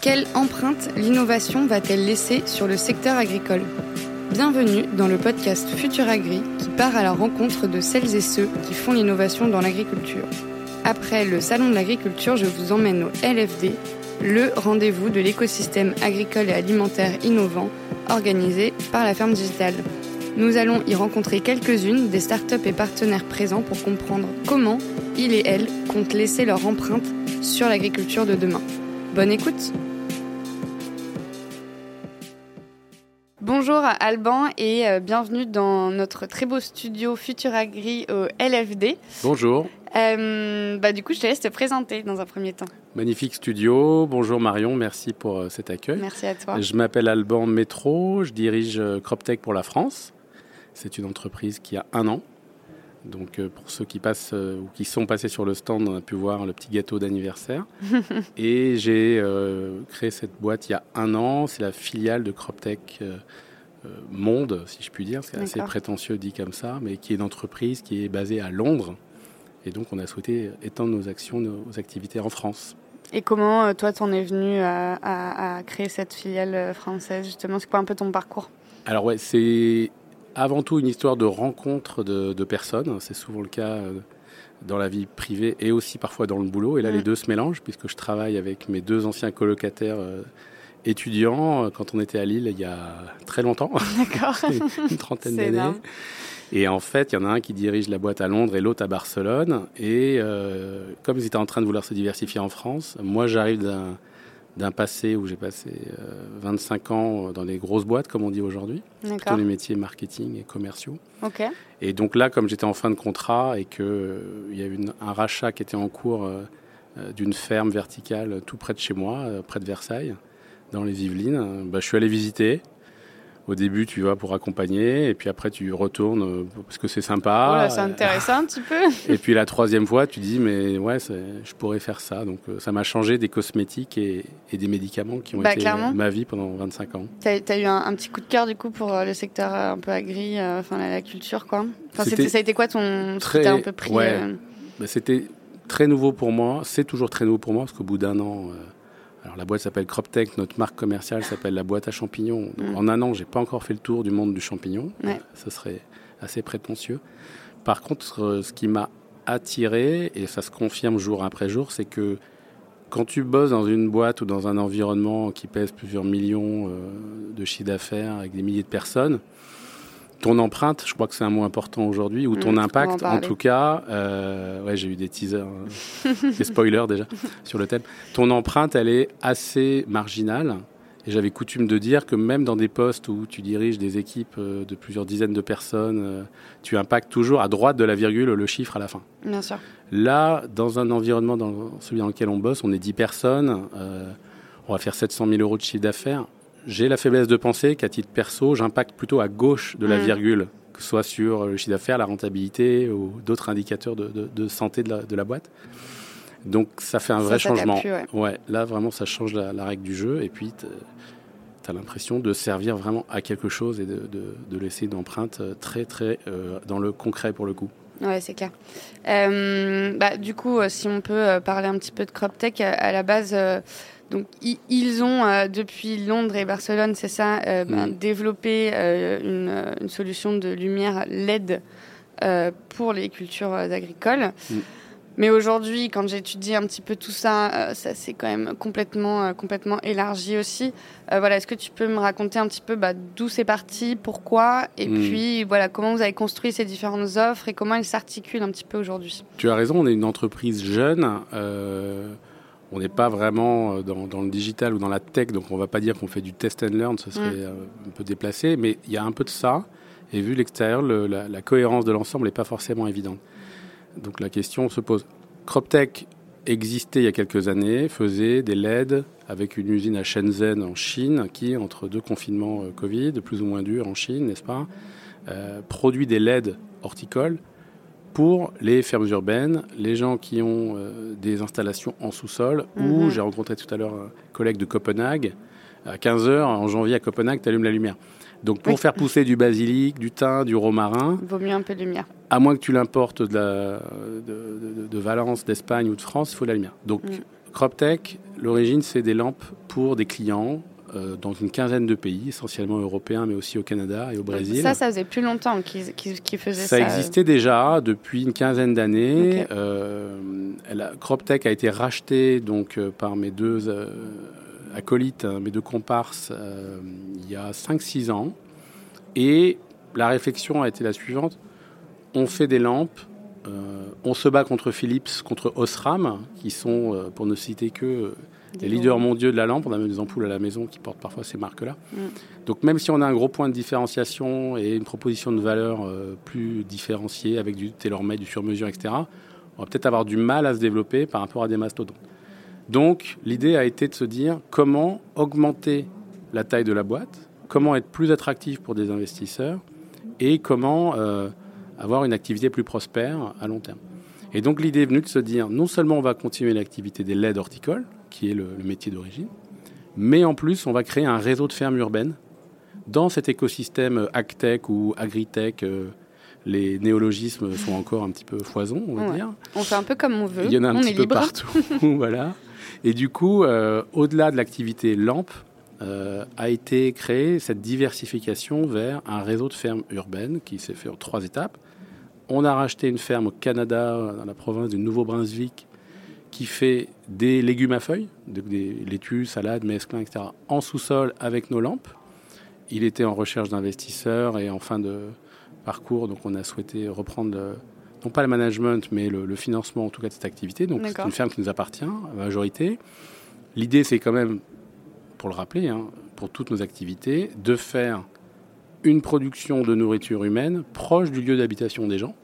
Quelle empreinte l'innovation va-t-elle laisser sur le secteur agricole? Bienvenue dans le podcast Futur Agri qui part à la rencontre de celles et ceux qui font l'innovation dans l'agriculture. Après le Salon de l'agriculture, je vous emmène au LFD, le rendez-vous de l'écosystème agricole et alimentaire innovant organisé par la ferme digitale. Nous allons y rencontrer quelques-unes des startups et partenaires présents pour comprendre comment ils et elles comptent laisser leur empreinte sur l'agriculture de demain. Bonne écoute Bonjour Alban et euh, bienvenue dans notre très beau studio Futur Agri au LFD. Bonjour. Euh, bah, du coup, je te laisse te présenter dans un premier temps. Magnifique studio. Bonjour Marion, merci pour euh, cet accueil. Merci à toi. Je m'appelle Alban Métro, je dirige CropTech pour la France. C'est une entreprise qui a un an. Donc pour ceux qui passent ou qui sont passés sur le stand, on a pu voir le petit gâteau d'anniversaire. et j'ai créé cette boîte il y a un an. C'est la filiale de CropTech Monde, si je puis dire. C'est assez prétentieux dit comme ça, mais qui est une entreprise qui est basée à Londres. Et donc on a souhaité étendre nos actions, nos activités en France. Et comment toi t'en es venu à, créer cette filiale française justement? C'est quoi un peu ton parcours? Alors ouais, c'est avant tout une histoire de rencontre de, personnes. C'est souvent le cas dans la vie privée et aussi parfois dans le boulot. Et là, les mm. deux se mélangent puisque je travaille avec mes deux anciens colocataires étudiants euh, quand on était à Lille il y a très longtemps. D'accord. une trentaine d'années. Et en fait, il y en a un qui dirige la boîte à Londres et l'autre à Barcelone. Et euh, comme ils étaient en train de vouloir se diversifier en France, moi j'arrive d'un, d'un passé où j'ai passé 25 euh, ans dans les grosses boîtes, comme on dit aujourd'hui, dans les métiers marketing et commerciaux. Et donc là, comme j'étais en fin de contrat et qu'il il y a eu un rachat qui était en cours d'une ferme verticale tout près de chez moi, près de Versailles, dans les Yvelines. Bah, je suis allé visiter. Au début, tu vas pour accompagner, et puis après, tu retournes euh, parce que c'est sympa. Voilà, c'est intéressant un petit peu. Et puis la troisième fois, tu dis, mais ouais, je pourrais faire ça. Donc euh, ça m'a changé des cosmétiques et, des médicaments qui ont bah, été ma vie pendant 25 ans. Tu as, eu un, petit coup de cœur du coup pour euh, le secteur un peu agri, enfin la, culture, quoi. Enfin, ça a été quoi ton. Très, un peu pris. Bah, c'était très nouveau pour moi. C'est toujours très nouveau pour moi parce qu'au bout d'un an. Alors la boîte s'appelle CropTech, notre marque commerciale s'appelle la boîte à champignons. Mm. En un an, j'ai pas encore fait le tour du monde du champignon. Ce serait assez prétentieux. Par contre, euh, ce qui m'a attiré, et ça se confirme jour après jour, c'est que quand tu bosses dans une boîte ou dans un environnement qui pèse plusieurs millions euh, de chiffre d'affaires avec des milliers de personnes, ton empreinte, je crois que c'est un mot important aujourd'hui, ou ton mm, impact, en, tout cas, euh, ouais, j'ai eu des teasers, hein. des spoilers déjà sur le thème. Ton empreinte, elle est assez marginale. Et j'avais coutume de dire que même dans des postes où tu diriges des équipes euh, de plusieurs dizaines de personnes, euh, tu impactes toujours à droite de la virgule le chiffre à la fin. Bien sûr. Là, dans un environnement dans celui dans lequel on bosse, on est 10 personnes, on va faire 700 000 euros de chiffre d'affaires j'ai la faiblesse de penser qu'à titre perso, j'impacte plutôt à gauche de la mm. virgule, que ce soit sur le chiffre d'affaires, la rentabilité ou d'autres indicateurs de, santé de la, boîte. Donc ça fait un vrai changement. ouais. là vraiment ça change la, règle du jeu et puis tu as l'impression de servir vraiment à quelque chose et de, laisser une empreinte très très euh, dans le concret pour le coup. Ouais, c'est clair. Euh, bah, du coup, euh, si on peut parler un petit peu de CropTech, à la base, donc ils ont euh, depuis Londres et Barcelone, c'est ça, euh, ben, mm. développé euh, une, solution de lumière LED pour les cultures agricoles. Mm. Mais aujourd'hui, quand j'étudie un petit peu tout ça, ça s'est quand même complètement, complètement élargi aussi. voilà, est-ce que tu peux me raconter un petit peu bah, d'où c'est parti, pourquoi, et mm. puis voilà, comment vous avez construit ces différentes offres et comment elles s'articulent un petit peu aujourd'hui? Tu as raison, on est une entreprise jeune on n'est pas vraiment euh, dans, le digital ou dans la tech, donc on ne va pas dire qu'on fait du test and learn, ce serait mm. euh, un peu déplacé, mais il y a un peu de ça. Et vu l'extérieur, la, cohérence de l'ensemble n'est pas forcément évidente. Donc la question se pose. CropTech existait il y a quelques années, faisait des LED avec une usine à Shenzhen en Chine qui, entre deux confinements euh, Covid, plus ou moins durs en Chine, n'est-ce pas, produit des LED horticoles pour les fermes urbaines, les gens qui ont euh, des installations en sous-sol, ou mhm. j'ai rencontré tout à l'heure un collègue de Copenhague, à 15h en janvier à Copenhague, tu allumes la lumière. Donc pour faire pousser du basilic, du thym, du romarin... Il vaut mieux un peu de lumière. à moins que tu l'importes de, de, Valence, d'Espagne ou de France, il faut de la lumière. Donc, mm. CropTech, l'origine, c'est des lampes pour des clients euh, dans une quinzaine de pays, essentiellement européens, mais aussi au Canada et au Brésil. Ça, ça faisait plus longtemps qu'ils faisaient ça. Ça existait déjà depuis une quinzaine d'années. Euh, CropTech a été racheté donc, euh, par mes deux acolytes, hein, mes deux comparses, il y a 5-6 ans. Et la réflexion a été la suivante on fait des lampes, on se bat contre Philips, contre Osram, qui sont, pour ne citer que les leaders mondiaux de la lampe. On a même des ampoules à la maison qui portent parfois ces marques-là. Mm. Donc même si on a un gros point de différenciation et une proposition de valeur plus différenciée avec du tailor-made, du sur-mesure, etc., on va peut-être avoir du mal à se développer par rapport à des mastodontes. Donc l'idée a été de se dire comment augmenter la taille de la boîte, comment être plus attractif pour des investisseurs et comment avoir une activité plus prospère à long terme. Et donc l'idée est venue de se dire, non seulement on va continuer l'activité des laids horticoles, qui est le, métier d'origine, mais en plus on va créer un réseau de fermes urbaines dans cet écosystème agtech ou agritech. Euh, les néologismes sont encore un petit peu foison, on va dire. On fait un peu comme on veut. Il y en a un on petit peu partout, voilà. Et du coup, euh, au-delà de l'activité lampe, euh, a été créée cette diversification vers un réseau de fermes urbaines qui s'est fait en trois étapes. On a racheté une ferme au Canada, dans la province du Nouveau-Brunswick, qui fait des légumes à feuilles, des laitues, salades, mesclins, etc., en sous-sol avec nos lampes. Il était en recherche d'investisseurs et en fin de parcours, donc on a souhaité reprendre, non pas le management, mais le, financement en tout cas de cette activité. Donc c'est une ferme qui nous appartient à la majorité. L'idée, c'est quand même, pour le rappeler, hein, pour toutes nos activités, de faire une production de nourriture humaine proche du lieu d'habitation des gens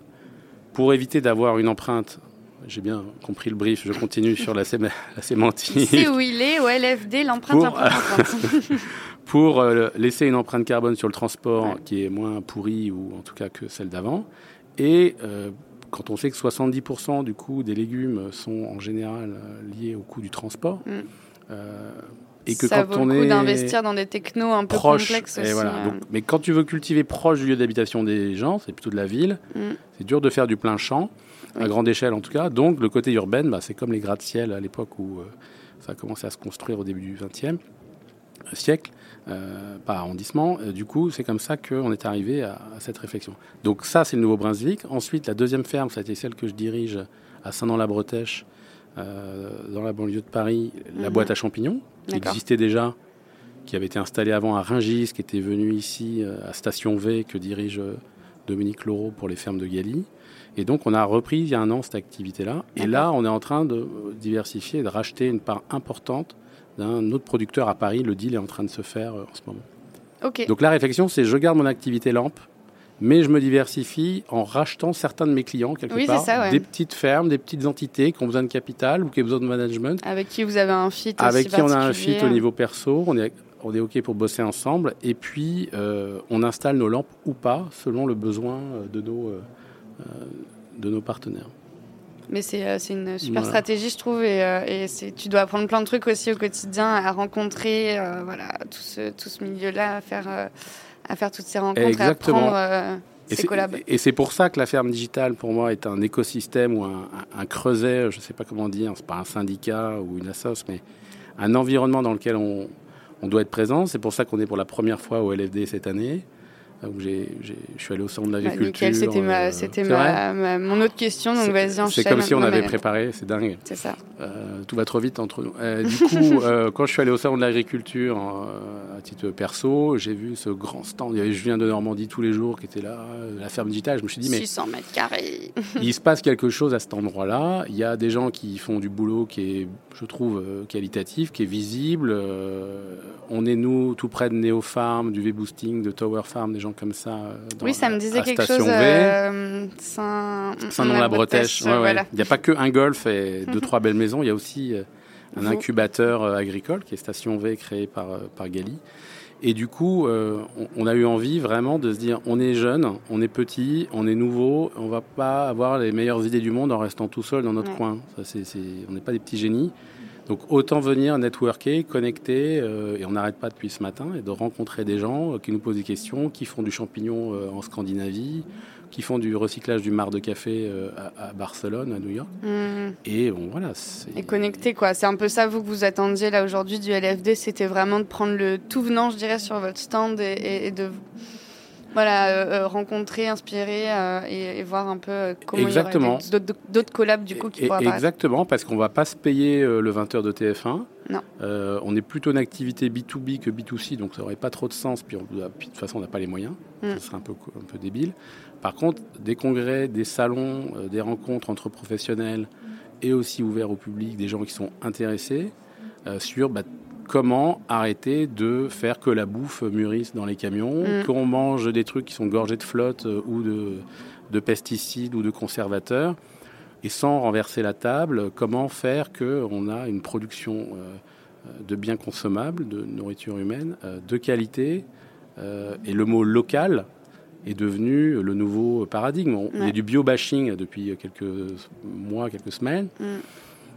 pour éviter d'avoir une empreinte. J'ai bien compris le brief, je continue sur la, la sémantique. C'est où il est, au LFD, l'empreinte, pour, pour euh, laisser une empreinte carbone sur le transport qui est moins pourrie ou en tout cas que celle d'avant. Et euh, quand on sait que 70% du coût des légumes sont en général euh, liés au coût du transport, mm et que ça quand vaut on le coup d'investir dans des technos un peu complexes aussi. Voilà. Euh. mais quand tu veux cultiver proche du lieu d'habitation des gens, c'est plutôt de la ville, mm. c'est dur de faire du plein champ, à grande échelle en tout cas. Donc le côté urbain, bah, c'est comme les gratte-ciel à l'époque où euh, ça a commencé à se construire au début du XXe euh, siècle, par arrondissement. du coup, c'est comme ça qu'on est arrivé à, cette réflexion. Donc ça, c'est le Nouveau-Brunswick. Ensuite, la deuxième ferme, ça a été celle que je dirige à Saint-Dans-la-Bretèche, dans la banlieue de Paris, la mm-hmm. boîte à champignons, qui existait déjà, qui avait été installé avant à Ringis, qui était venu ici euh, à Station V, que dirige euh, Dominique Laureau pour les fermes de Gali. Et donc, on a repris il y a un an cette activité-là. Et là, on est en train de diversifier et de racheter une part importante d'un autre producteur à Paris. Le deal est en train de se faire euh, en ce moment. Donc, la réflexion, c'est je garde mon activité lampe, mais je me diversifie en rachetant certains de mes clients quelque part, des petites fermes, des petites entités qui ont besoin de capital ou qui ont besoin de management. Avec qui vous avez un fit Avec qui on a un fit au niveau perso, on est, on est OK pour bosser ensemble, et puis euh, on installe nos lampes ou pas, selon le besoin euh, de nos, euh, de nos partenaires. Mais c'est une super stratégie, je trouve, et, et tu dois apprendre plein de trucs aussi au quotidien, à rencontrer voilà, tout ce, tout ce milieu-là, à faire à faire toutes ces rencontres Exactement. et à prendre euh, ces collabs. Et c'est pour ça que la ferme digitale, pour moi, est un écosystème ou un, creuset, je ne sais pas comment dire, c'est pas un syndicat ou une assoce, mais un environnement dans lequel on, on doit être présent. C'est pour ça qu'on est pour la première fois au LFD cette année où je suis allé au centre de bah, l'agriculture. c'était euh, mon autre question, donc vas-y C'est comme si on avait préparé, c'est dingue. C'est ça. Euh, tout va trop vite entre nous. Euh, du coup, quand je suis allé au salon de l'agriculture à titre perso, j'ai vu ce grand stand. Il y avait Julien de Normandie tous les jours qui était là, la ferme digitale. Je me suis dit, mais 600 mètres carrés. il se passe quelque chose à cet endroit-là. Il y a des gens qui font du boulot qui est, je trouve, qualitatif, qui est visible. on est nous tout près de Neofarm, du V-Boosting, de Tower Farm, des gens comme ça. Euh, oui, ça me disait quelque chose. Euh, Saint-Nom-la-Bretèche. Il n'y a pas que un golf et deux, trois belles maisons. Il y a aussi euh, un incubateur agricole qui est Station V, créé par, par Gali. Et du coup, on, a eu envie vraiment de se dire on est jeune, on est petit, on est nouveau, on va pas avoir les meilleures idées du monde en restant tout seul dans notre coin. Ça, on n'est pas des petits génies. Donc autant venir networker, connecter, euh, et on n'arrête pas depuis ce matin, et de rencontrer des gens euh, qui nous posent des questions, qui font du champignon euh, en Scandinavie, qui font du recyclage du marc de café à, Barcelone, à New York. Hmm. Et bon, voilà. Et connecté, quoi. C'est un peu ça, vous, que vous attendiez là aujourd'hui du LFD, c'était vraiment de prendre le tout venant, je dirais, sur votre stand et, de voilà, euh, rencontrer, inspirer et, voir un peu comment exactement. il y aurait d'autres collabs du coup qui pourraient Exactement, parce qu'on va pas se payer le 20h de TF1. Non. Euh, on est plutôt une activité B2B que B2C, donc ça n'aurait pas trop de sens. Puis, de toute façon, on n'a pas les moyens. Mm. Ça serait un peu, un peu débile. Par contre, des congrès, des salons, euh, des rencontres entre professionnels et aussi ouverts au public, des gens qui sont intéressés euh, sur bah, comment arrêter de faire que la bouffe mûrisse dans les camions, mm. qu'on mange des trucs qui sont gorgés de flotte ou de pesticides ou de conservateurs et sans renverser la table, comment faire qu'on a une production euh, de biens consommables, de nourriture humaine, euh, de qualité, euh, et le mot local est devenu le nouveau paradigme. Il y a du bio-bashing depuis quelques mois, quelques semaines. Mm.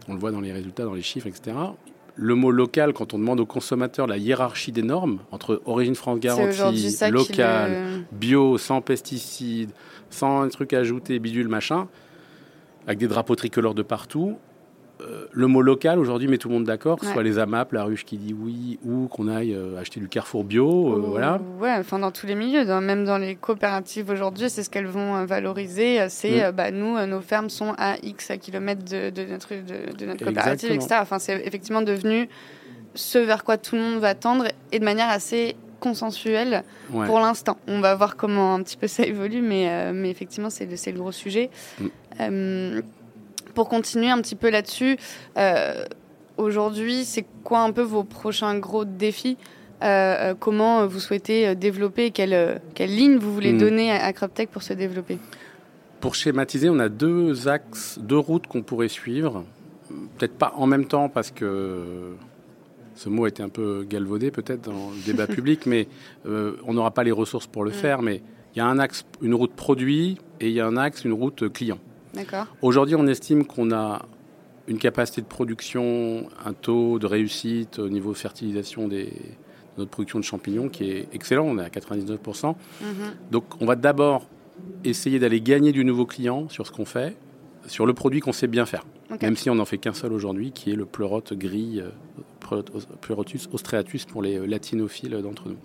On le voit dans les résultats, dans les chiffres, etc. Le mot local, quand on demande aux consommateurs la hiérarchie des normes entre origine France garantie, local, bio, sans pesticides, sans trucs ajoutés, bidule, machin, avec des drapeaux tricolores de partout. Euh, le mot local aujourd'hui met tout le monde d'accord, ce soit les AMAP, la ruche qui dit oui, ou qu'on aille euh, acheter du Carrefour bio, euh, voilà. Ouais, enfin dans tous les milieux, même dans les coopératives aujourd'hui, c'est ce qu'elles vont valoriser. C'est mm. bah, nous, nos fermes sont à X kilomètres de, de, notre, de, notre coopérative, etc. Enfin, c'est effectivement devenu ce vers quoi tout le monde va tendre et de manière assez consensuelle pour l'instant. On va voir comment un petit peu ça évolue, mais, mais effectivement, c'est le, le gros sujet. Mm. Euh, pour continuer un petit peu là-dessus, euh, aujourd'hui, c'est quoi un peu vos prochains gros défis euh, Comment vous souhaitez développer Quelle, quelle ligne vous voulez hmm. donner à, CropTech pour se développer? Pour schématiser, on a deux axes, deux routes qu'on pourrait suivre. Peut-être pas en même temps parce que ce mot a été un peu galvaudé peut-être dans le débat public, mais on n'aura pas les ressources pour le hmm. faire. Mais il y a un axe, une route produit et il y a un axe, une route client. Aujourd'hui, on estime qu'on a une capacité de production, un taux de réussite au niveau de fertilisation de notre production de champignons qui est excellent, on est à 99%. Mhm. Donc on va d'abord essayer d'aller gagner du nouveau client sur ce qu'on fait, sur le produit qu'on sait bien faire, même si on n'en fait qu'un seul aujourd'hui, qui est le pleurote gris, euh, pleurotus ostreatus pour les latinophiles d'entre nous.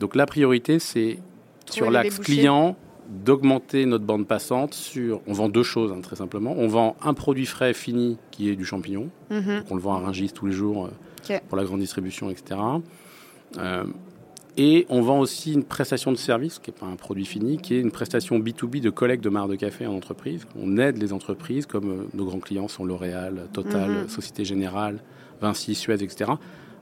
Donc la priorité, c'est sur l'axe client, d'augmenter notre bande passante sur. On vend deux choses, hein, très simplement. On vend un produit frais fini qui est du champignon. Mhm. on le vend à Ringis tous les jours euh, pour la grande distribution, etc. Euh, et on vend aussi une prestation de service, qui n'est pas un produit fini, qui est une prestation B2B de collecte de marre de café en entreprise. On aide les entreprises, comme euh, nos grands clients sont L'Oréal, Total, mhm. Société Générale, Vinci, Suez, etc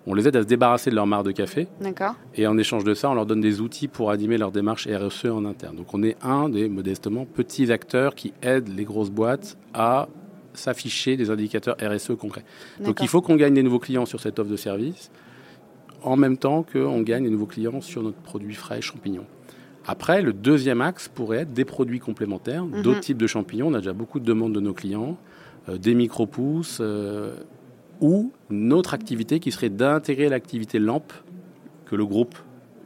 on les aide à se débarrasser de leur marre de café. D'accord. Et en échange de ça, on leur donne des outils pour animer leur démarche RSE en interne. Donc on est un des modestement petits acteurs qui aident les grosses boîtes à s'afficher des indicateurs RSE concrets. Donc il faut qu'on gagne des nouveaux clients sur cette offre de service, en même temps qu'on gagne des nouveaux clients sur notre produit frais champignons. Après, le deuxième axe pourrait être des produits complémentaires, mhm. d'autres types de champignons. On a déjà beaucoup de demandes de nos clients, euh, des micro-pousses, euh, ou une autre activité qui serait d'intégrer l'activité lampe que le groupe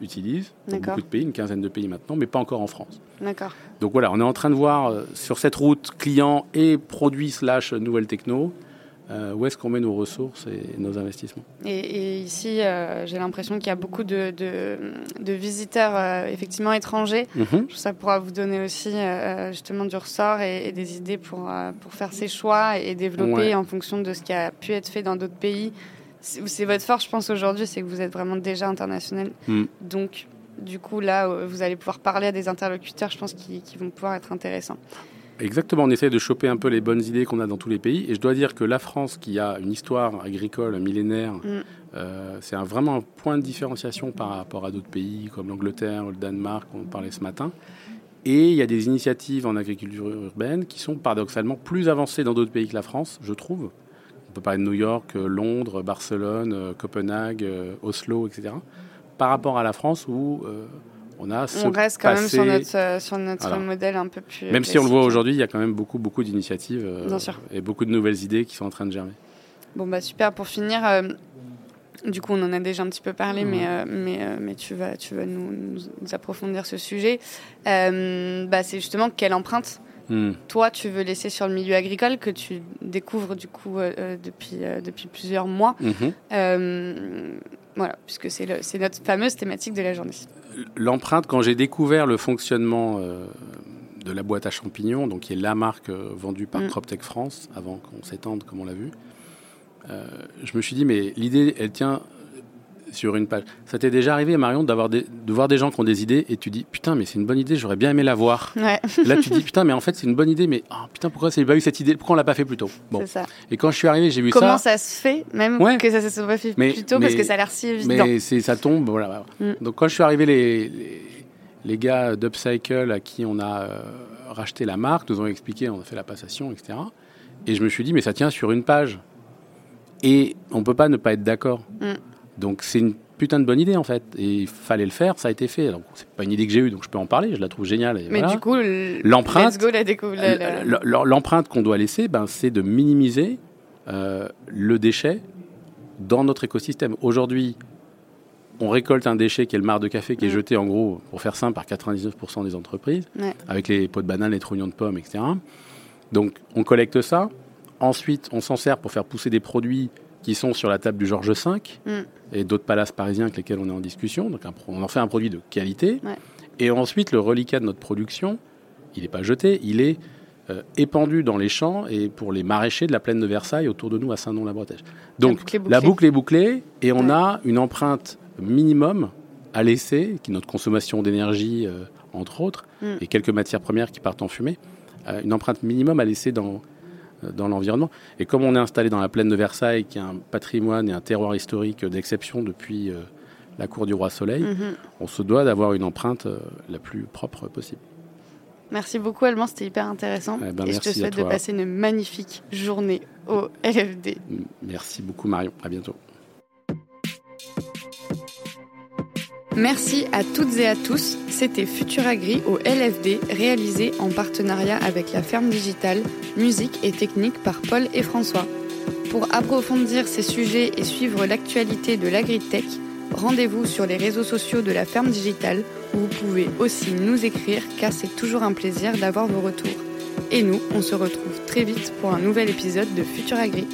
utilise dans beaucoup de pays, une quinzaine de pays maintenant, mais pas encore en France. D'accord. Donc voilà, on est en train de voir euh, sur cette route client et produit slash nouvelle techno euh, où est-ce qu'on met nos ressources et nos investissements. Et, ici, euh, j'ai l'impression qu'il y a beaucoup de, de, visiteurs euh, effectivement étrangers. Mhm. Ça pourra vous donner aussi justement du ressort et, des idées pour, pour faire ses choix et développer en fonction de ce qui a pu être fait dans d'autres pays. C'est votre force, je pense, aujourd'hui, c'est que vous êtes vraiment déjà international. Mm. Donc, du coup, là, vous allez pouvoir parler à des interlocuteurs, je pense, qui, qui vont pouvoir être intéressants. Exactement, on essaie de choper un peu les bonnes idées qu'on a dans tous les pays. Et je dois dire que la France, qui a une histoire agricole millénaire, mm. euh, c'est vraiment un point de différenciation par rapport à d'autres pays comme l'Angleterre le Danemark, on parlait ce matin. Et il y a des initiatives en agriculture urbaine qui sont paradoxalement plus avancées dans d'autres pays que la France, je trouve. On peut parler de New York, euh, Londres, Barcelone, euh, Copenhague, Oslo, etc. Par rapport à la France où on reste quand même sur notre, euh, sur notre modèle un peu plus. Même si on le voit aujourd'hui, il y a quand même beaucoup, beaucoup d'initiatives euh, et beaucoup de nouvelles idées qui sont en train de germer. Bon, bah super. Pour finir, euh, Du coup, on en a déjà un petit peu parlé, mais, mais, mais tu vas, tu vas nous, nous approfondir ce sujet. bah, c'est justement quelle empreinte Hmm. Toi, tu veux laisser sur le milieu agricole que tu découvres du coup euh, euh, depuis, euh, depuis plusieurs mois. Mhm. voilà, puisque c'est notre fameuse thématique de la journée. L'empreinte, quand j'ai découvert le fonctionnement de la boîte à champignons, donc qui est la marque vendue par mm. CropTech France, avant qu'on s'étende comme on l'a vu, je me suis dit, mais l'idée, elle tient sur une page. Ça t'est déjà arrivé, Marion, d'avoir de voir des gens qui ont des idées et tu dis putain, mais c'est une bonne idée, j'aurais bien aimé la voir. Là, tu dis putain, mais en fait, c'est une bonne idée, mais oh, putain, pourquoi c'est pas eu cette idée? Pourquoi on l'a pas fait plus tôt? Bon. Ça. Et quand je suis arrivé, j'ai vu ça. Comment ça se fait, même que ça se soit pas fait plus tôt, parce que ça a l'air si évident. Mais ça tombe, voilà. Mm. Donc quand je suis arrivé, les, les, gars d'Upcycle à qui on a euh, racheté la marque nous ont expliqué, on a fait la passation, etc. Et je me suis dit, mais ça tient sur une page. Et on peut pas ne pas être d'accord. Mm. Donc c'est une putain de bonne idée en fait. Et il fallait le faire, ça a été fait. Donc c'est pas une idée que j'ai eue, donc je peux en parler, je la trouve géniale. Mais du coup, l'empreinte, l'empreinte qu'on doit laisser, ben, c'est de minimiser euh, le déchet dans notre écosystème. Aujourd'hui, on récolte un déchet qui est le marc de café qui est mm. jeté en gros, pour faire simple, par 99% des entreprises, avec les pots de banane, les trognons de pommes, etc. Donc on collecte ça. Ensuite, on s'en sert pour faire pousser des produits qui sont sur la table du Georges V mm. et d'autres palaces parisiens avec lesquels on est en discussion. Donc on en fait un produit de qualité. Et ensuite, le reliquat de notre production, il n'est pas jeté, il est euh, épandu dans les champs et pour les maraîchers de la plaine de Versailles autour de nous à Saint-Nom-la-Bretèche. Donc la boucle, est bouclée et on a une empreinte minimum à laisser, qui est notre consommation d'énergie, euh, entre autres, mm. et quelques matières premières qui partent en fumée, euh, une empreinte minimum à laisser dans, dans l'environnement. Et comme on est installé dans la plaine de Versailles, qui est un patrimoine et un terroir historique d'exception depuis euh, la cour du roi Soleil, mhm. on se doit d'avoir une empreinte euh, la plus propre possible. Merci beaucoup, Allemand, c'était hyper intéressant. Eh ben, et je te souhaite de passer une magnifique journée au LFD. Merci beaucoup, Marion. À bientôt. Merci à toutes et à tous. C'était Futuragri au LFD, réalisé en partenariat avec la Ferme Digitale, musique et technique par Paul et François. Pour approfondir ces sujets et suivre l'actualité de l'agritech, rendez-vous sur les réseaux sociaux de la Ferme Digitale où vous pouvez aussi nous écrire car c'est toujours un plaisir d'avoir vos retours. Et nous, on se retrouve très vite pour un nouvel épisode de Futuragri.